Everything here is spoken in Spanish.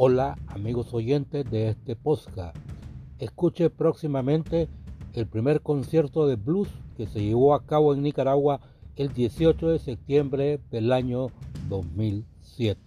Hola amigos oyentes de este podcast. Escuche próximamente el primer concierto de blues que se llevó a cabo en Nicaragua el 18 de septiembre del año 2007.